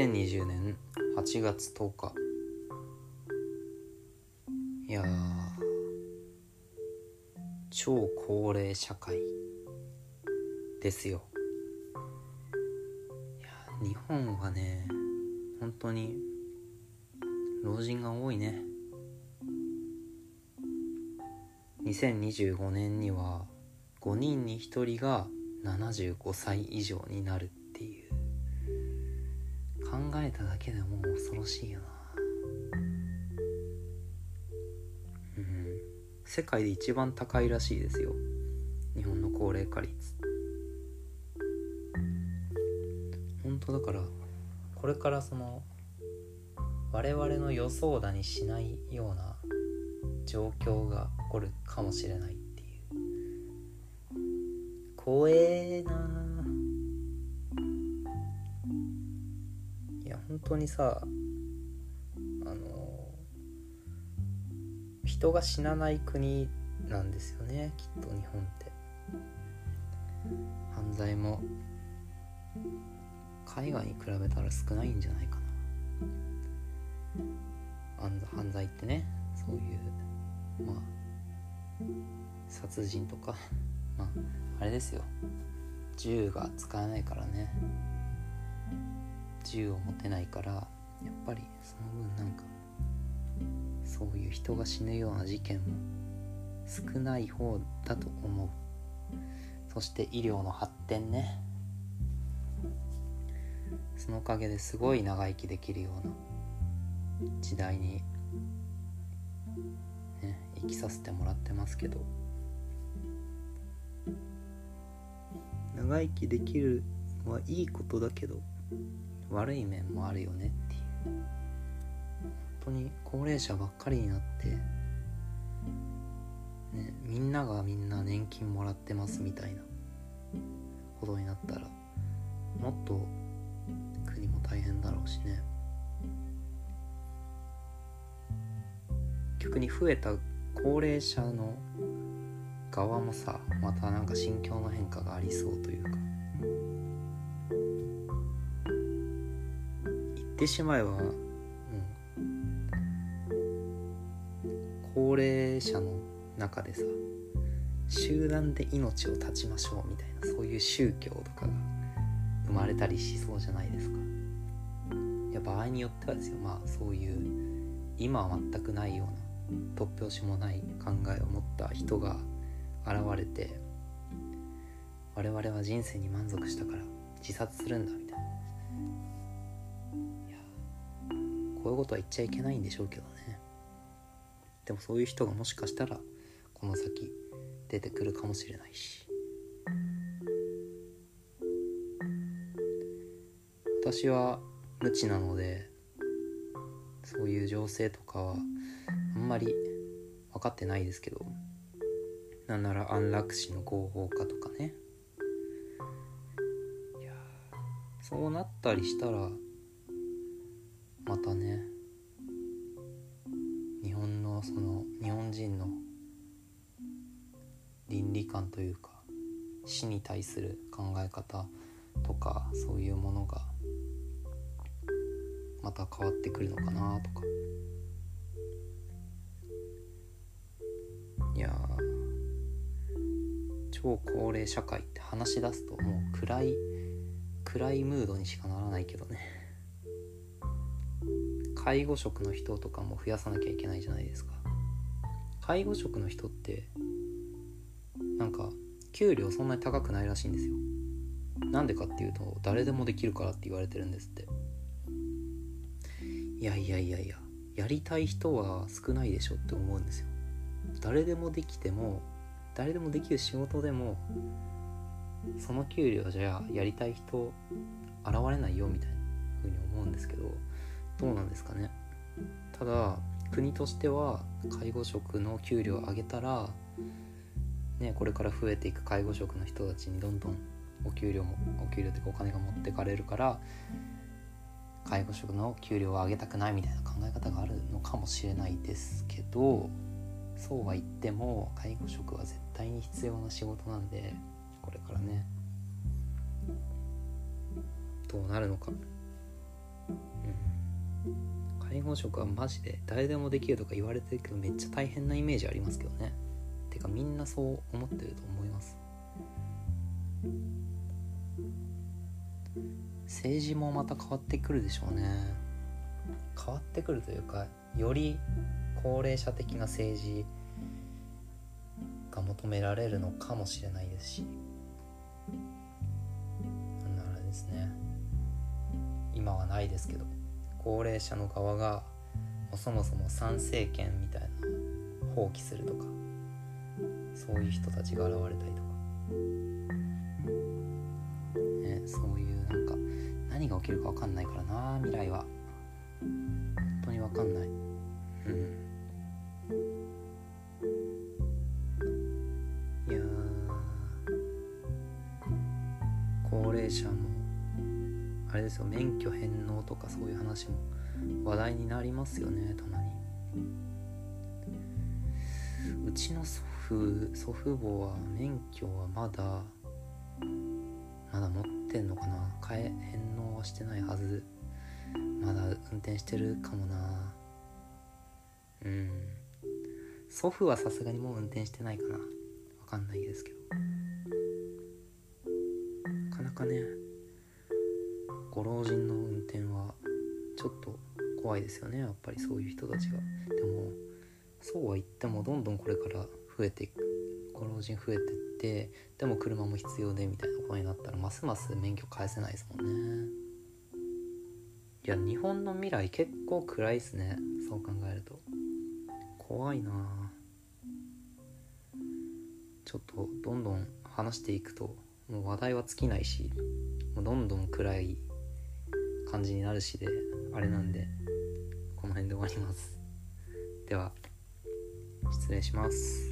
2020年8月10日。いや超高齢社会ですよ。いや日本はね本当に老人が多いね。2025年には5人に1人が75歳以上になるっていう。考えただけでもう恐ろしいよな。うん。世界で一番高いらしいですよ。日本の高齢化率。本当だからこれからその我々の予想だにしないような状況が起こるかもしれないっていう。怖えな本当にさあの人が死なない国なんですよねきっと日本って。犯罪も海外に比べたら少ないんじゃないかな。犯罪ってねそういうまあ殺人とか まああれですよ。銃が使えないからね。銃を持てないからやっぱりその分なんかそういう人が死ぬような事件も少ない方だと思う。そして医療の発展ね。そのおかげですごい長生きできるような時代に、ね、生きさせてもらってますけど。長生きできるのはいいことだけど悪い面もあるよねっていう。本当に高齢者ばっかりになってねみんながみんな年金もらってますみたいなことになったらもっと国も大変だろうしね。逆に増えた高齢者の側もさまたなんか心境の変化がありそうというか。ってしまえば、うん、高齢者の中でさ集団で命を絶ちましょうみたいなそういう宗教とかが生まれたりしそうじゃないですか。いや場合によってはですよ。まあそういう今は全くないような突拍子もない考えを持った人が現れて我々は人生に満足したから自殺するんだ。こういうことは言っちゃいけないんでしょうけどね。でもそういう人がもしかしたらこの先出てくるかもしれないし。私は無知なのでそういう情勢とかはあんまり分かってないですけどなんなら安楽死の合法化とかね。そうなったりしたらまたねその日本人の倫理観というか死に対する考え方とかそういうものがまた変わってくるのかなとか。いや超高齢社会って話し出すともう暗い暗いムードにしかならないけどね。介護職の人とかも増やさなきゃいけないじゃないですか。介護職の人ってなんか給料そんなに高くないらしいんですよ。なんでかっていうと誰でもできるからって言われてるんですって。いやいやいやいややりたい人は少ないでしょって思うんですよ。誰でもできても誰でもできる仕事でもその給料じゃやりたい人現れないよみたいな風に思うんですけどどうなんですかね。ただ国としては介護職の給料を上げたらねこれから増えていく介護職の人たちにどんどんお給料もお給料っていうかお金が持ってかれるから介護職の給料を上げたくないみたいな考え方があるのかもしれないですけどそうは言っても介護職は絶対に必要な仕事なんでこれからねどうなるのか。うん、介護職はマジで誰でもできるとか言われてるけどめっちゃ大変なイメージありますけどね。てかみんなそう思ってると思います。政治もまた変わってくるでしょうね。変わってくるというかより高齢者的な政治が求められるのかもしれないですし。なんならですね。今はないですけど。高齢者の側がそもそも参政権みたいな放棄するとかそういう人たちが現れたりとか、ね、そういうなんか何が起きるか分かんないからな未来は。本当に分かんない。うん。いや高齢者もあれですよ免許返納とかそういう話も話題になりますよねたまに。うちの祖父祖父母は免許はまだまだ持ってんのかな返返納はしてないはず。まだ運転してるかもな。うん。祖父はさすがにもう運転してないかな。わかんないですけど。なかなかねご老人の運転はちょっと怖いですよね。やっぱりそういう人たちが。でもそうは言ってもどんどんこれから増えていくご老人増えてってでも車も必要でみたいなことになったらますます免許返せないですもんね。いや日本の未来結構暗いっすね。そう考えると。怖いな。ちょっとどんどん話していくともう話題は尽きないしもうどんどん暗い感じになるしであれなんでこの辺で終わります。では失礼します